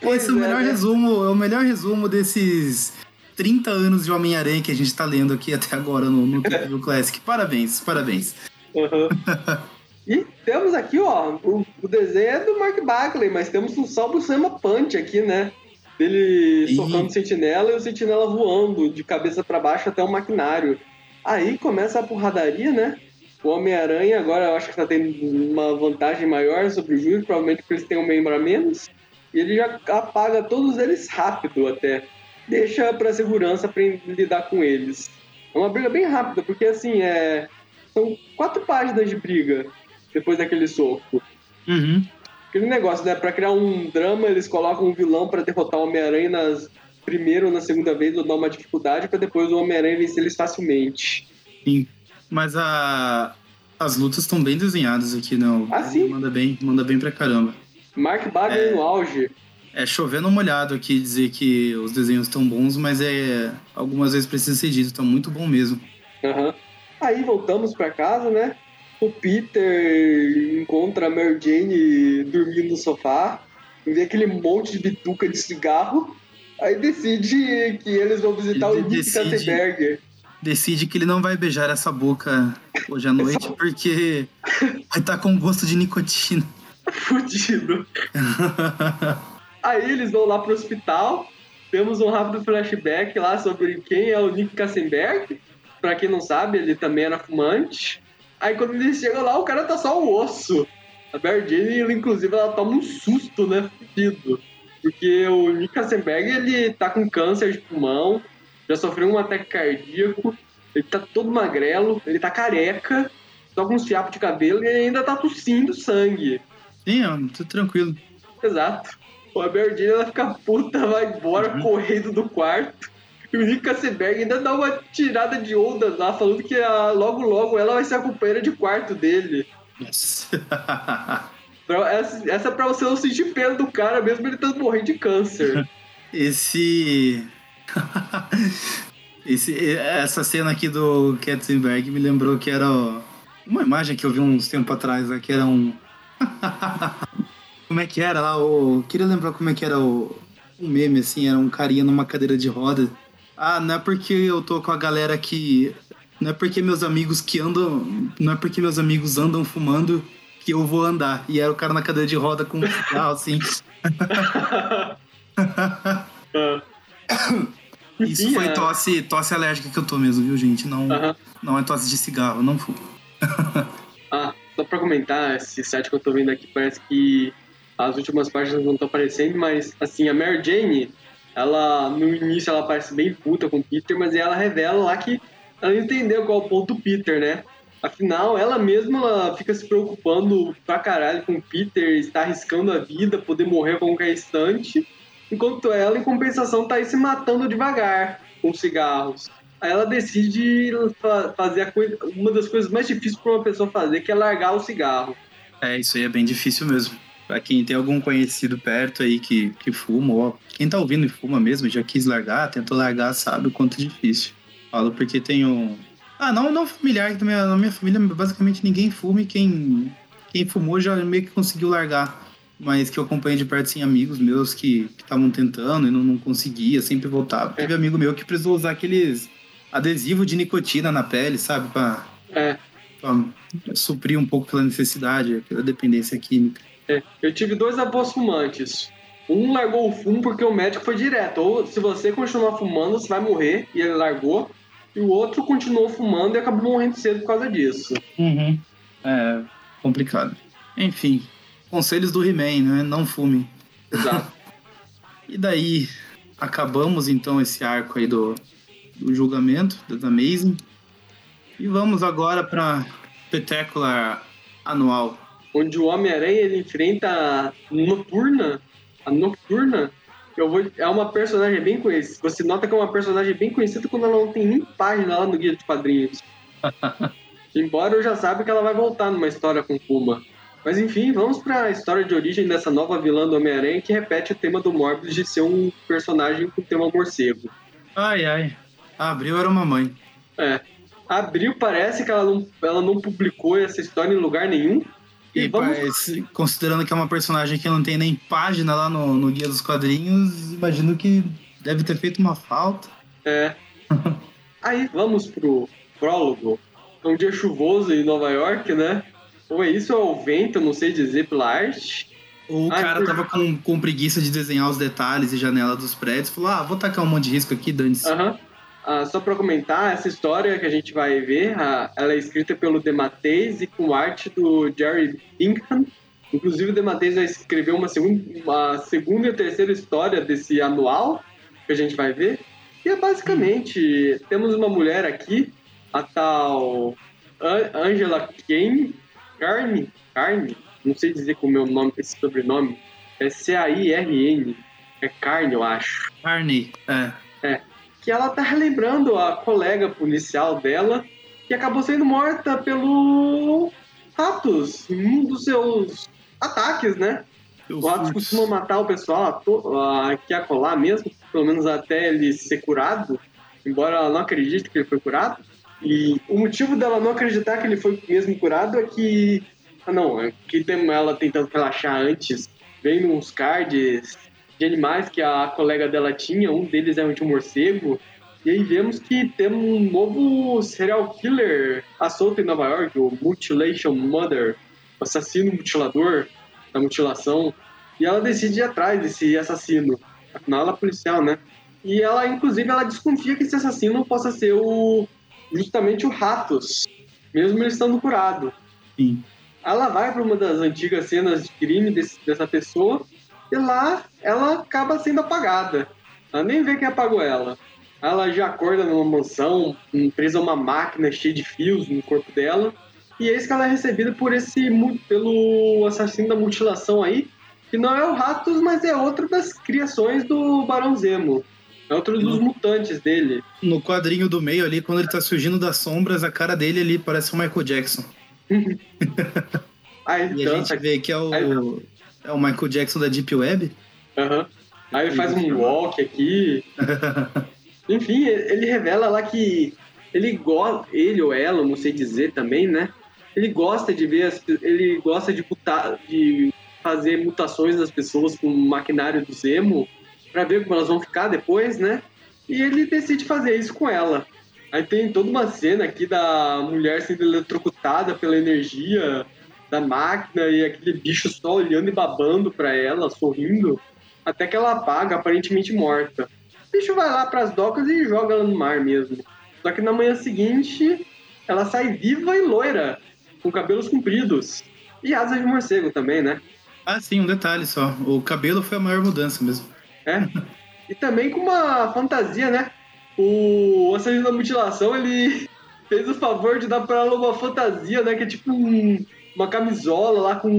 Esse é o melhor é, né? resumo, é o melhor resumo desses 30 anos de Homem-Aranha que a gente tá lendo aqui até agora no, no Classic. Parabéns, parabéns. Uhum. (laughs)
E temos aqui, ó, o, o, desenho é do Mark Bagley, mas temos um salvo Sama Punch aqui, né? Dele e... socando o sentinela e o sentinela voando de cabeça para baixo até o maquinário. Aí começa a porradaria, né? O Homem-Aranha agora eu acho que tá tendo uma vantagem maior sobre o Júlio, provavelmente porque eles têm um membro a menos. E ele já apaga todos eles rápido até. Deixa pra segurança pra lidar com eles. É uma briga bem rápida, porque assim, é... são quatro páginas de briga depois daquele soco.
Uhum.
Aquele negócio, né? Pra criar um drama, eles colocam um vilão para derrotar o Homem-Aranha nas primeira ou na segunda vez, ou dar uma dificuldade, para depois o Homem-Aranha vencer eles facilmente.
Sim. Mas a... as lutas estão bem desenhadas aqui, não.
Ah, sim?
Manda bem, manda bem pra caramba.
Mark Bagley é... no auge.
É chovendo molhado aqui dizer que os desenhos estão bons, mas é algumas vezes precisa ser dito, tá muito bom mesmo.
Uhum. Aí voltamos para casa, né? O Peter encontra a Mary Jane dormindo no sofá, vê aquele monte de bituca de cigarro, aí decide que eles vão visitar ele o Nick Katzenberger.
Decide que ele não vai beijar essa boca hoje à noite porque vai estar tá com gosto de nicotina.
Fudido. (laughs) aí eles vão lá pro hospital, temos um rápido flashback lá sobre quem é o Nick Kassenberg. Pra quem não sabe, ele também era fumante. Aí quando ele chega lá, o cara tá só o osso. A Mary Jane, inclusive, ela toma um susto, né? Fudido. Porque o Nick Kassenberg, ele tá com câncer de pulmão, já sofreu um ataque cardíaco, ele tá todo magrelo, ele tá careca, só com um fiapos de cabelo e ainda tá tossindo sangue.
Sim, ó, tudo tranquilo.
Exato. A Mary Jane, ela fica puta, vai embora, uhum. correndo do quarto. E o Nick Kassenberg ainda dá uma tirada de onda lá, falando que a, logo logo ela vai ser a companheira de quarto dele.
Yes.
essa, essa é pra você não sentir pena do cara, mesmo ele estando morrendo de câncer. (laughs)
Esse. (laughs) Esse, essa cena aqui do Katzenberg me lembrou que era uma imagem que eu vi uns tempos atrás, né, que era um. (laughs) como é que era lá? O... Queria lembrar como é que era o, um meme, assim, era um carinha numa cadeira de roda ah, não é porque eu tô com a galera que. Não é porque meus amigos que andam. Não é porque meus amigos andam fumando que eu vou andar. E era o cara na cadeira de roda com um cigarro, assim. (laughs) Isso foi tosse, tosse alérgica que eu tô mesmo, viu, gente? Não, não é tosse de cigarro, não fumo. (laughs)
ah, só pra comentar, esse site que eu tô vendo aqui parece que as últimas páginas não estão aparecendo, mas assim, a Mary Jane, ela, no início, ela parece bem puta com o Peter, mas ela revela lá que ela entendeu qual é o ponto do Peter, né? Afinal, ela mesma ela fica se preocupando pra caralho com o Peter, está arriscando a vida, poder morrer a qualquer instante, enquanto ela, em compensação, tá aí se matando devagar com cigarros. Aí ela decide fazer coisa, uma das coisas mais difíceis para uma pessoa fazer, que é largar o cigarro.
É, isso aí é bem difícil mesmo. Pra quem tem algum conhecido perto aí que, que fuma, ou quem tá ouvindo e fuma mesmo, já quis largar, tentou largar, sabe o quanto é difícil. Falo porque tenho. Ah, não, não familiar, na minha, na minha família basicamente ninguém fuma e quem, quem fumou já meio que conseguiu largar. Mas que eu acompanhei de perto, sim, amigos meus que estavam tentando e não, não conseguia, sempre voltava. Teve amigo meu que precisou usar aqueles adesivos de nicotina na pele, sabe? Pra,
É.
pra suprir um pouco pela necessidade, pela dependência química.
É, eu tive dois avós fumantes. Um largou o fumo porque o médico foi direto. Ou se você continuar fumando, você vai morrer. E ele largou. E o outro continuou fumando e acabou morrendo cedo por causa disso.
Uhum. É complicado. Enfim, conselhos do He-Man, né? Não fume.
Exato. (laughs)
E daí, acabamos então esse arco aí do, do julgamento das Amazing. E vamos agora para Spectacular Anual.
Onde o Homem-Aranha ele enfrenta a Noturna. A Nocturna. Eu vou, é uma personagem bem conhecida. Você nota que é uma personagem bem conhecida quando ela não tem nem página lá no guia de quadrinhos. (laughs) Embora eu já saiba que ela vai voltar numa história com Puma. Mas enfim, vamos para a história de origem dessa nova vilã do Homem-Aranha que repete o tema do Morbius de ser um personagem com tema morcego.
Ai, ai. A Abril era uma mãe.
É. Abril parece que ela não, ela não publicou essa história em lugar nenhum. E,
E
vamos
considerando que é uma personagem que não tem nem página lá no, no Guia dos Quadrinhos, imagino que deve ter feito uma falta.
É. (laughs) Aí vamos pro prólogo. É um dia chuvoso em Nova York, né? Ou é isso ou é o vento, eu não sei dizer pela arte.
Ou o
Ai,
cara
por-
tava com, com preguiça de desenhar os detalhes e janela dos prédios, falou: ah, vou tacar um monte de risco aqui, dane-se.
Aham. Ah, só pra comentar, essa história que a gente vai ver, ah, ela é escrita pelo Dematteis e com arte do Jerry Bingham. Inclusive, o Dematteis vai escrever uma segunda, uma segunda e terceira história desse anual, que a gente vai ver. E é basicamente, temos uma mulher aqui, a tal An- Angela Kane, Carne, Carne, não sei dizer como é o nome, esse sobrenome, é C-A-I-R-N, é Carne, eu acho
Carney, é.
Que ela tá relembrando a colega policial dela que acabou sendo morta pelo Ratos em um dos seus ataques, né? O Ratos costuma matar o pessoal a to- a- colar mesmo, pelo menos até ele ser curado, embora ela não acredite que ele foi curado. E o motivo dela não acreditar que ele foi mesmo curado é que. Ah, não, é que tem ela tentando relaxar antes. Vem uns cards de animais que a colega dela tinha, um deles é um de um morcego. E aí vemos que temos um novo serial killer à solta em Nova York, o Mutilation Mother, o assassino mutilador da mutilação. E ela decide ir atrás desse assassino. Afinal, ela é policial, né? E ela, inclusive, ela desconfia que esse assassino possa ser o justamente o Ratos, mesmo ele estando curado.
Sim.
Ela vai para uma das antigas cenas de crime desse- dessa pessoa e lá ela acaba sendo apagada. Ela nem vê quem apagou ela. Ela já acorda numa mansão, presa a uma máquina cheia de fios no corpo dela. E eis que ela é recebida por esse pelo assassino da mutilação aí, que não é o Ratos, mas é outra das criações do Barão Zemo. É outro dos mutantes dele.
No quadrinho do meio ali, quando ele tá surgindo das sombras, a cara dele ali parece o Michael Jackson. (laughs) (laughs)
Aí
E
ele
a gente vê que é o,
Aí-
é o Michael Jackson da Deep Web.
Aham. Aí ele faz um walk aqui. (laughs) Enfim, ele revela lá que ele gosta, ele ou ela, não sei dizer também, né? Ele gosta de ver, as, ele gosta de, mutar, de fazer mutações das pessoas com o maquinário do Zemo pra ver como elas vão ficar depois, né? E ele decide fazer isso com ela. Aí tem toda uma cena aqui da mulher sendo eletrocutada pela energia da máquina e aquele bicho só olhando e babando pra ela, sorrindo, até que ela apaga, aparentemente morta. O bicho vai lá pras docas e joga ela no mar mesmo. Só que na manhã seguinte, ela sai viva e loira, com cabelos compridos. E asas de morcego também, né?
Ah, sim, um detalhe só. O cabelo foi a maior mudança mesmo.
É. E também com uma fantasia, né? O assassino da mutilação, ele (laughs) fez o favor de dar pra ela uma fantasia, né? Que é tipo um- uma camisola lá com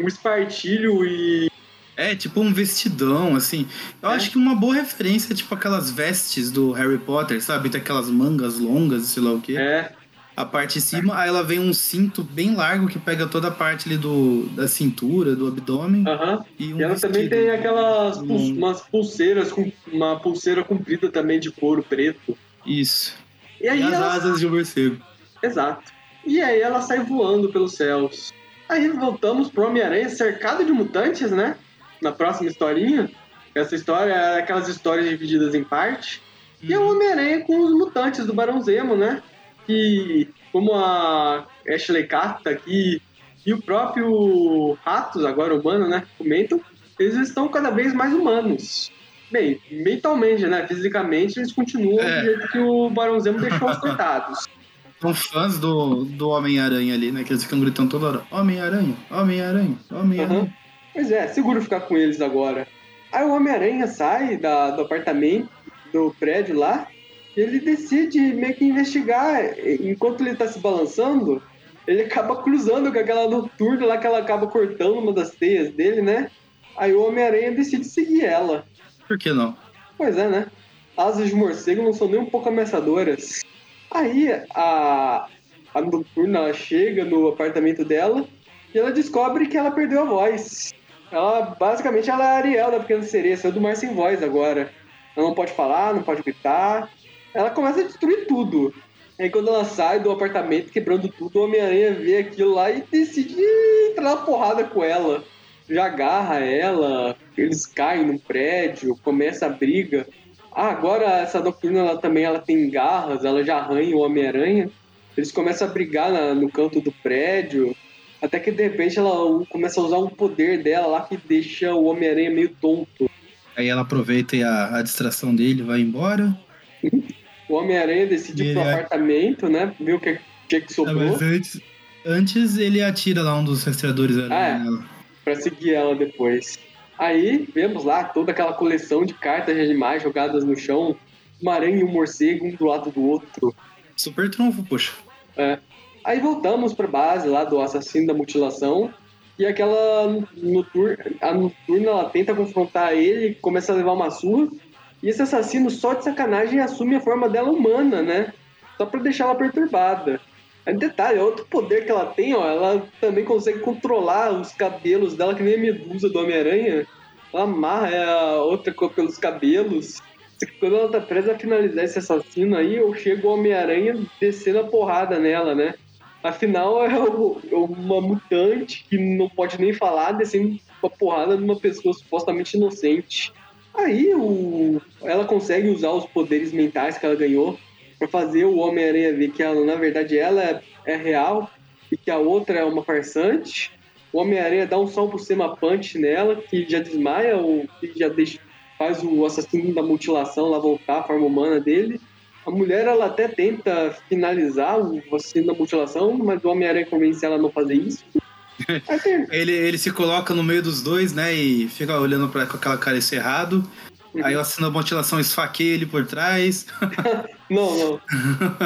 um espartilho e.
É, tipo um vestidão, assim. Eu
É.
acho que uma boa referência é tipo aquelas vestes do Harry Potter, sabe? Tem aquelas mangas longas e sei lá o quê.
É.
a parte de cima, aí ela vem um cinto bem largo que pega toda a parte ali do, da cintura, do abdômen.
Aham.
E, um
E ela também tem aquelas pul- umas pulseiras, com uma pulseira comprida também de couro preto.
Isso.
E
E
aí
as
ela...
asas de um morcego.
Exato. E aí ela sai voando pelos céus. Aí voltamos pro Homem-Aranha cercado de mutantes, né? Na próxima historinha. Essa história é aquelas histórias divididas em parte. E é o Homem-Aranha com os mutantes do Barão Zemo, né? Que, como a Ashley Catt tá aqui e o próprio Ratos, agora humano, né? Comentam, eles estão cada vez mais humanos. Bem, mentalmente, né? Fisicamente, eles continuam
É.
do jeito que o Barão Zemo deixou os coitados. (laughs)
São fãs do, do Homem-Aranha ali, né? Que eles ficam gritando toda hora: Homem-Aranha, Homem-Aranha, Homem-Aranha.
Aham. Pois é, seguro ficar com eles agora. Aí o Homem-Aranha sai da- do apartamento, do prédio lá, e ele decide meio que investigar. Enquanto ele tá se balançando, ele acaba cruzando com aquela noturna lá que ela acaba cortando uma das teias dele, né? Aí o Homem-Aranha decide seguir ela.
Por que não?
Pois é, né? Asas de morcego não são nem um pouco ameaçadoras. Aí a, a noturna ela chega no apartamento dela e ela descobre que ela perdeu a voz. Ela basicamente ela é a Ariel da Pequena Sereia, saiu do mar sem voz agora. Ela não pode falar, não pode gritar. Ela começa a destruir tudo. Aí quando ela sai do apartamento quebrando tudo, o Homem-Aranha vê aquilo lá e decide entrar na porrada com ela. Já agarra ela, eles caem no prédio, começa a briga. Ah, agora essa Noturna ela também ela tem garras, ela já arranha o Homem-Aranha. Eles começam a brigar na- no canto do prédio. Até que de repente ela começa a usar um poder dela lá que deixa o Homem-Aranha meio tonto.
Aí ela aproveita a, a distração dele vai embora.
O Homem-Aranha decide ir pro
Ele é-
apartamento, né? Ver o que, que, que
Ah,
sobrou
mas antes, antes ele atira lá um dos rastreadores aranha
Ah, é.
nela.
pra seguir ela depois. Aí vemos lá toda aquela coleção de cartas de animais jogadas no chão. Uma aranha e um morcego, um do lado do outro.
Super trunfo, poxa.
Aí voltamos pra base lá do assassino da mutilação. E aquela noturna, a noturna ela tenta confrontar ele, começa a levar uma surra. E esse assassino, só de sacanagem, assume a forma dela humana, né? Só pra deixar ela perturbada. Aí, detalhe, outro poder que ela tem, ó, ela também consegue controlar os cabelos dela, que nem a medusa do Homem-Aranha. Ela amarra é, a outra co- pelos cabelos. Quando ela tá presa a finalizar esse assassino aí, eu chego o Homem-Aranha descendo a porrada nela, né? Afinal, é é uma mutante que não pode nem falar, descendo uma porrada numa pessoa supostamente inocente. Aí o... ela consegue usar os poderes mentais que ela ganhou pra fazer o Homem-Aranha ver que ela, na verdade ela é, é real e que a outra é uma farsante. O Homem-Aranha dá um sol por cima punch nela, que já desmaia, o que já deixa, faz o assassino da mutilação lá voltar à forma humana dele. A mulher ela até tenta finalizar o assassino da mutilação, mas o Homem-Aranha convence ela a não fazer isso. (laughs)
Ele, ele se coloca no meio dos dois, né? E fica olhando pra, com aquela cara cerrado. Aí o assassino da mutilação esfaqueia ele por trás. (laughs)
Não, não.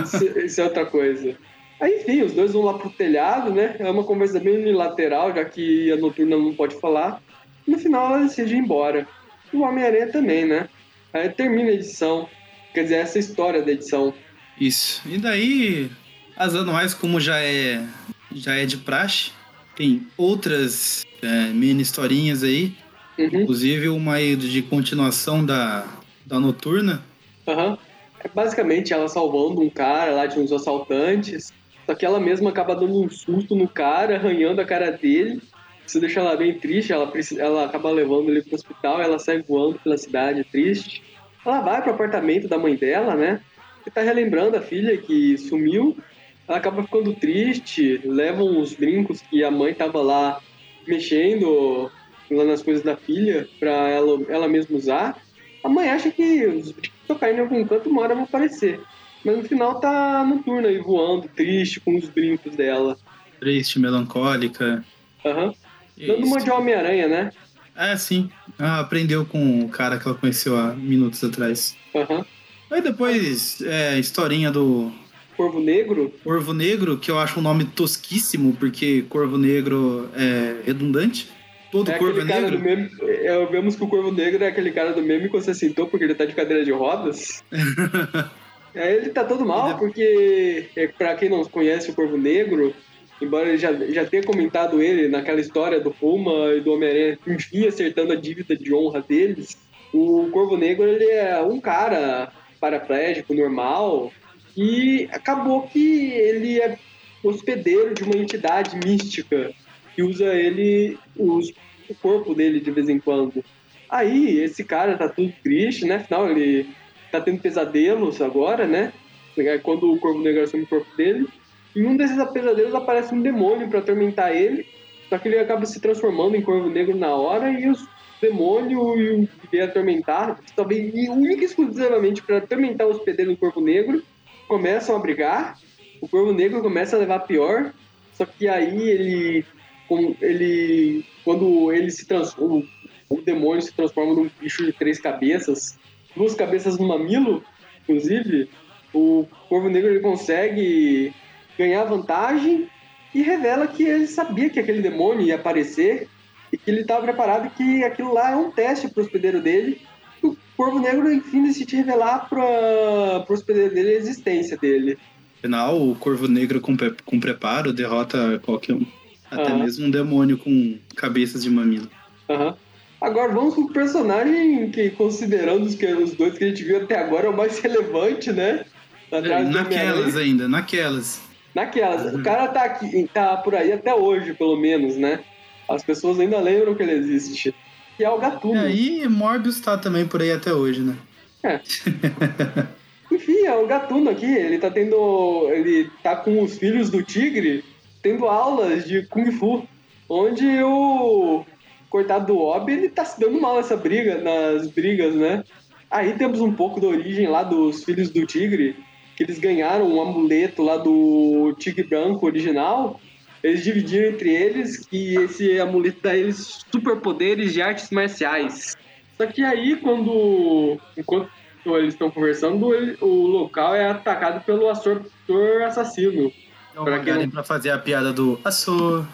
Isso, isso é outra coisa. Aí, enfim, os dois vão lá pro telhado, né? É uma conversa bem unilateral, já que a Noturna não pode falar. No final, ela decide ir embora. E o Homem-Aranha também, né? Aí termina a edição. Quer dizer, essa história da edição.
Isso. E daí, as anuais, como já é, já é de praxe, tem outras é, mini historinhas aí.
Uhum,
Inclusive uma de continuação da, da Noturna.
aham. É basicamente ela salvando um cara lá de uns assaltantes. Só que ela mesma acaba dando um susto no cara, arranhando a cara dele. Isso deixa ela bem triste, ela, precisa, ela acaba levando ele pro hospital, ela sai voando pela cidade triste. Ela vai pro apartamento da mãe dela, né? E tá relembrando a filha que sumiu. Ela acaba ficando triste, leva uns brincos que a mãe tava lá mexendo lá nas coisas da filha pra ela, ela mesma usar. A mãe acha que os estão caindo em algum canto, uma hora vão aparecer. Mas no final tá noturna aí voando, triste, com os brincos dela.
Triste, melancólica.
Aham. Dando uma de Homem-Aranha, né?
É, sim. Ela aprendeu com o cara que ela conheceu há minutos atrás.
Aham.
Aí depois, é, historinha do
Corvo Negro.
Corvo Negro, que eu acho um nome tosquíssimo, porque Corvo Negro é redundante. Todo
É
corvo é negro.
meme. É, vemos que o Corvo Negro é aquele cara do meme que você sentou porque ele tá de cadeira de rodas. (laughs) É, ele tá todo mal porque, é, pra quem não conhece o Corvo Negro, embora ele já, já tenha comentado ele naquela história do Puma e do Homem-Aranha, enfim, acertando a dívida de honra deles, o Corvo Negro ele é um cara paraplégico, normal, e acabou que ele é hospedeiro de uma entidade mística que usa ele, os, o corpo dele de vez em quando. Aí, esse cara tá tudo triste, né? Afinal, ele tá tendo pesadelos agora, né? Quando o Corvo Negro assume o corpo dele. E um desses pesadelos aparece um demônio para atormentar ele. Só que ele acaba se transformando em Corvo Negro na hora e os demônios e o que veio atormentar, talvez única e exclusivamente para atormentar o hospedeiro do Corvo Negro, começam a brigar. O Corvo Negro começa a levar pior. Só que aí ele. Ele quando ele se transforma. O demônio se transforma num bicho de três cabeças, duas cabeças no mamilo, inclusive. O Corvo Negro ele consegue ganhar vantagem e revela que ele sabia que aquele demônio ia aparecer e que ele estava preparado que aquilo lá é um teste para o hospedeiro dele. O Corvo Negro, enfim, decide revelar para o hospedeiro dele a existência dele.
Afinal, o Corvo Negro com, com preparo derrota qualquer um. Até uhum. mesmo um demônio com cabeças de mamilo.
Uhum. Agora vamos pro personagem que, considerando os, que, os dois que a gente viu até agora, é o mais (laughs) relevante, né?
É, naquelas ainda, naquelas.
Naquelas. Uhum. O cara tá aqui, tá por aí até hoje, pelo menos, né? As pessoas ainda lembram que ele existe. Que é o Gatuno.
E aí, Morbius tá também por aí até hoje, né?
É. (laughs) Enfim, é o Gatuno aqui. Ele tá tendo. Ele tá com os filhos do Tigre tendo aulas de Kung Fu. Onde o coitado do Obi, ele tá se dando mal nessa briga, nas brigas, né? Aí temos um pouco da origem lá dos filhos do Tigre que eles ganharam um amuleto lá do Tigre Branco original. Eles dividiram entre eles que esse amuleto dá eles superpoderes de artes marciais. Só que aí, quando enquanto eles estão conversando, ele, o local é atacado pelo absortor assassino.
Então, pra, quem não... pra fazer a piada do Açor.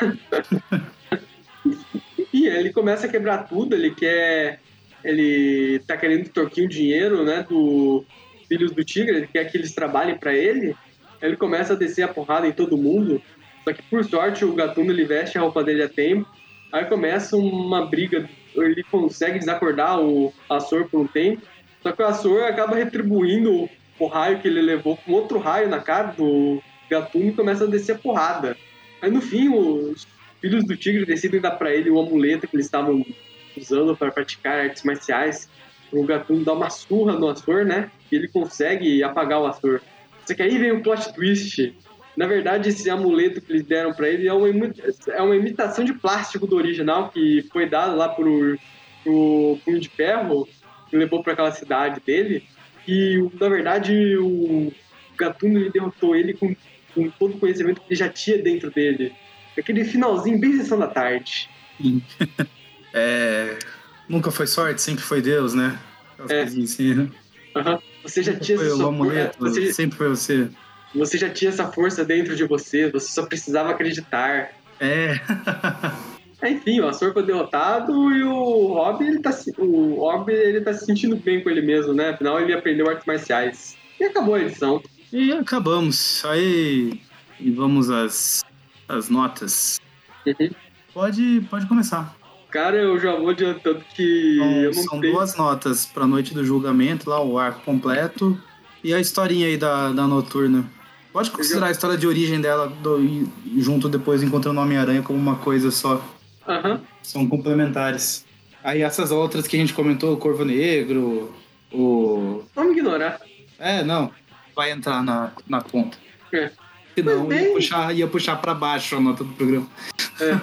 (laughs)
e ele começa a quebrar tudo, ele quer. Ele tá querendo torquir o dinheiro, né? Do, filhos do Tigre, ele quer que eles trabalhem para ele, ele começa a descer a porrada em todo mundo. Só que por sorte o Gatuno ele veste a roupa dele a tempo. Aí começa uma briga, ele consegue desacordar o Açor por um tempo. Só que o Açor acaba retribuindo o raio que ele levou com outro raio na cara do Gatuno e começa a descer a porrada. Aí no fim os filhos do Tigre decidem dar para ele o amuleto que eles estavam usando para praticar artes marciais. O Gatuno dá uma surra no Açor, né? que ele consegue apagar o ator. Só que aí vem o plot twist. Na verdade, esse amuleto que eles deram para ele é uma, é uma imitação de plástico do original que foi dado lá pro, pro Punho de Ferro, que levou para aquela cidade dele. E, na verdade, o Gatuno ele derrotou ele com, com todo o conhecimento que ele já tinha dentro dele. Aquele finalzinho bem sessão da tarde. (laughs)
é, nunca foi sorte, sempre foi Deus, né?
é. assim, né? Uhum. Você já tinha
foi o amuleto, você, sempre foi você.
Você já tinha essa força dentro de você, você só precisava acreditar.
É. (laughs)
Enfim, o Açor foi derrotado e o Rob, ele tá, o Rob, ele tá se sentindo bem com ele mesmo, né? Afinal, ele aprendeu artes marciais. E acabou a edição.
E acabamos. Aí vamos às, às notas.
Uhum.
Pode, pode começar.
Cara, eu já vou adiantando que
então, São tenho... duas notas pra Noite do Julgamento, lá o arco completo, e a historinha aí da, da Noturna. Pode considerar a história de origem dela do, junto depois encontrando o Homem-Aranha como uma coisa só.
Uhum.
São complementares. Aí essas outras que a gente comentou, o Corvo Negro, o...
Vamos ignorar.
É, não. Vai entrar na, na conta.
É.
Senão bem... ia puxar, ia puxar pra baixo a nota do programa.
É.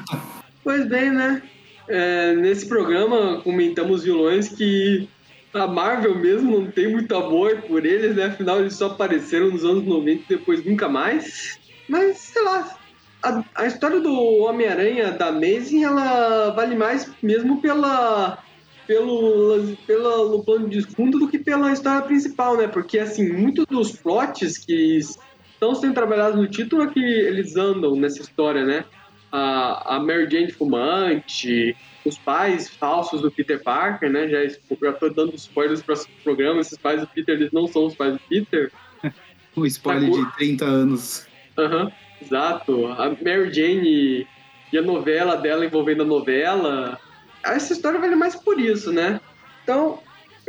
pois bem, né? É, nesse programa comentamos vilões que a Marvel mesmo não tem muito amor por eles, né? Afinal, eles só apareceram nos anos 90 e depois nunca mais. Mas, sei lá, a, a história do Homem-Aranha da Amazing, ela vale mais mesmo pela pelo, pelo plano de fundo do que pela história principal, né? Porque, assim, muitos dos plots que estão sendo trabalhados no título é que eles andam nessa história, né? a, a Mary Jane fumante, os pais falsos do Peter Parker, né? Já, já tô dando spoilers para o programa, esses pais do Peter, eles não são os pais do Peter. (laughs)
um spoiler de 30 anos.
Aham, uhum, exato. A Mary Jane e a novela dela envolvendo a novela. Essa história vale mais por isso, né? Então,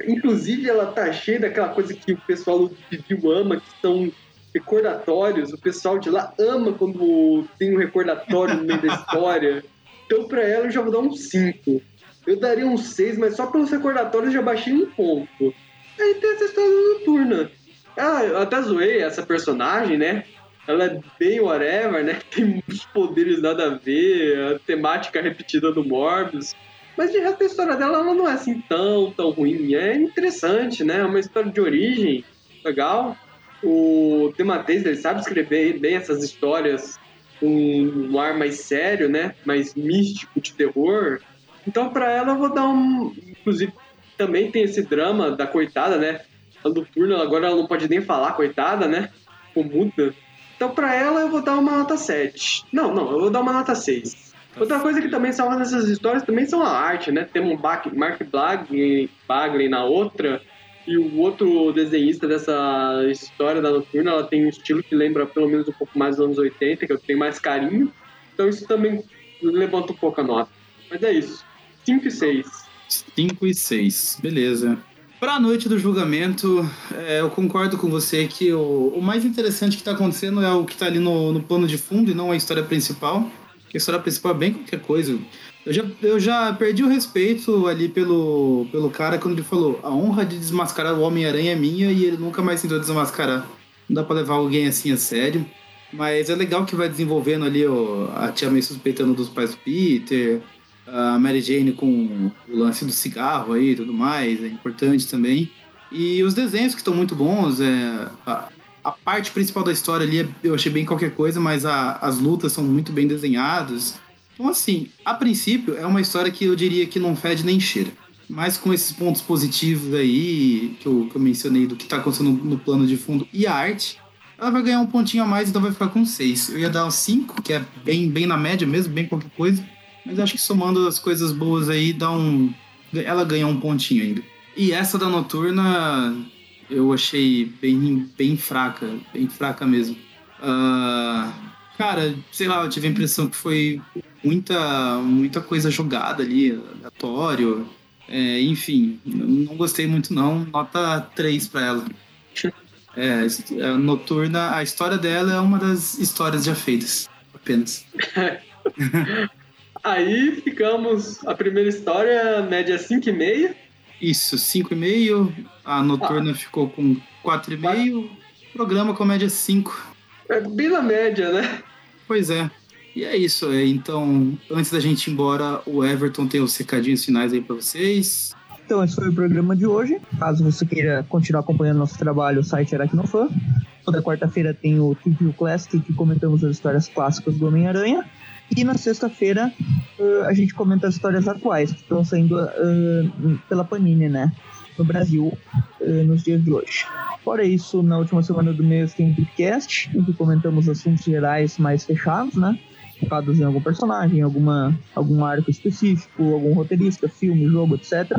inclusive, ela tá cheia daquela coisa que o pessoal do Bibiu ama, que são recordatórios. O pessoal de lá ama quando tem um recordatório no meio da história. Então, pra ela, eu já vou dar um 5. Eu daria um 6, mas só pelos recordatórios eu já baixei um ponto. Aí tem essa história noturna. Ah, eu até zoei essa personagem, né? Ela é bem whatever, né? (laughs) Tem muitos poderes nada a ver, a temática repetida do Morbius. Mas de resto a história dela ela não é assim tão, tão ruim. É interessante, né? É uma história de origem legal. O Dematês, ele sabe escrever bem essas histórias com um ar mais sério, né? Mais místico, de terror. Então, para ela, eu vou dar um. Inclusive, também tem esse drama da coitada, né? A Noturna, agora ela não pode nem falar, coitada, né? Ficou muda. Então, para ela, eu vou dar uma nota 7. Não, não, eu vou dar uma nota 6. Outra coisa que também salva nessas histórias também são a arte, né? Temos um Mark Bagley, Bagley na outra, e o outro desenhista dessa história da Noturna, ela tem um estilo que lembra pelo menos um pouco mais dos anos 80, que eu tenho mais carinho. Então isso também levanta um pouco a nota. Mas é isso. 5 e 6.
5 e 6, beleza. Para a noite do julgamento, é, eu concordo com você que o, o mais interessante que está acontecendo é o que está ali no, no plano de fundo e não a história principal. Que a história principal é bem qualquer coisa. Eu já, eu já perdi o respeito ali pelo, pelo cara quando ele falou: a honra de desmascarar o Homem-Aranha é minha e ele nunca mais tentou desmascarar. Não dá pra levar alguém assim a sério. Mas é legal que vai desenvolvendo ali ó, a Tia May suspeitando dos pais do Peter, a Mary Jane com o lance do cigarro aí e tudo mais, é importante também. E os desenhos que estão muito bons, é, a, parte principal da história ali eu achei bem qualquer coisa, mas a, as lutas são muito bem desenhadas. Então, assim, a princípio, é uma história que eu diria que não fede nem cheira. Mas com esses pontos positivos aí que eu, que eu mencionei do que está acontecendo no plano de fundo e a arte, ela vai ganhar um pontinho a mais, então vai ficar com 6. Eu ia dar um 5, que é bem, bem na média mesmo, bem qualquer coisa. Mas acho que somando as coisas boas aí, dá um. Ela ganha um pontinho ainda. E essa da noturna eu achei bem, bem fraca, bem fraca mesmo. Uh, cara, sei lá, eu tive a impressão que foi muita, muita coisa jogada ali, aleatório. É, enfim, não gostei muito não. Nota 3 para ela. É, Noturna, a história dela é uma das histórias já feitas, apenas. (laughs)
Aí ficamos, a primeira história, média 5,5.
Isso, 5,5. A Noturna ah. ficou com 4,5. Programa com média 5.
É bem na média, né?
Pois é. E é isso. Então, antes da gente ir embora, o Everton tem os recadinhos finais aí para vocês.
Então, esse foi o programa de hoje. Caso você queira continuar acompanhando nosso trabalho, o site Aracnofan. Toda quarta-feira tem o Review Classic, que comentamos as histórias clássicas do Homem-Aranha. E na sexta-feira uh, a gente comenta as histórias atuais que estão saindo uh, pela Panini, né? No Brasil, uh, nos dias de hoje. Fora isso, na última semana do mês tem o podcast, em que comentamos assuntos gerais mais fechados, né? focados em algum personagem, alguma, algum arco específico, algum roteirista, filme, jogo, etc.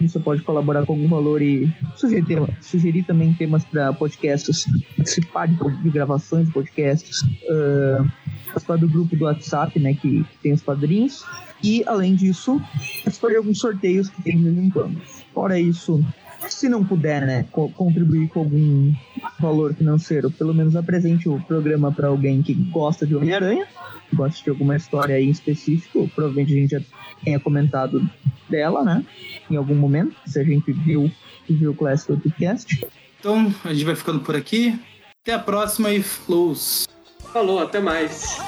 você pode colaborar com algum valor e sugerir, tema, sugerir também temas para podcasts, participar de, de, gravações de podcasts, uh, participar do grupo do WhatsApp, né, que tem os padrinhos, e além disso, participar de alguns sorteios que tem de vez em quando. Fora isso, se não puder, né, co contribuir com algum valor financeiro, pelo menos apresente o programa para alguém que gosta de Homem-Aranha, gosta de alguma história aí em específico, provavelmente a gente já tenha comentado dela, né, em algum momento, se a gente viu, viu o Classic Podcast.
Então, a gente vai ficando por aqui. Até a próxima e flows.
Falou, até mais.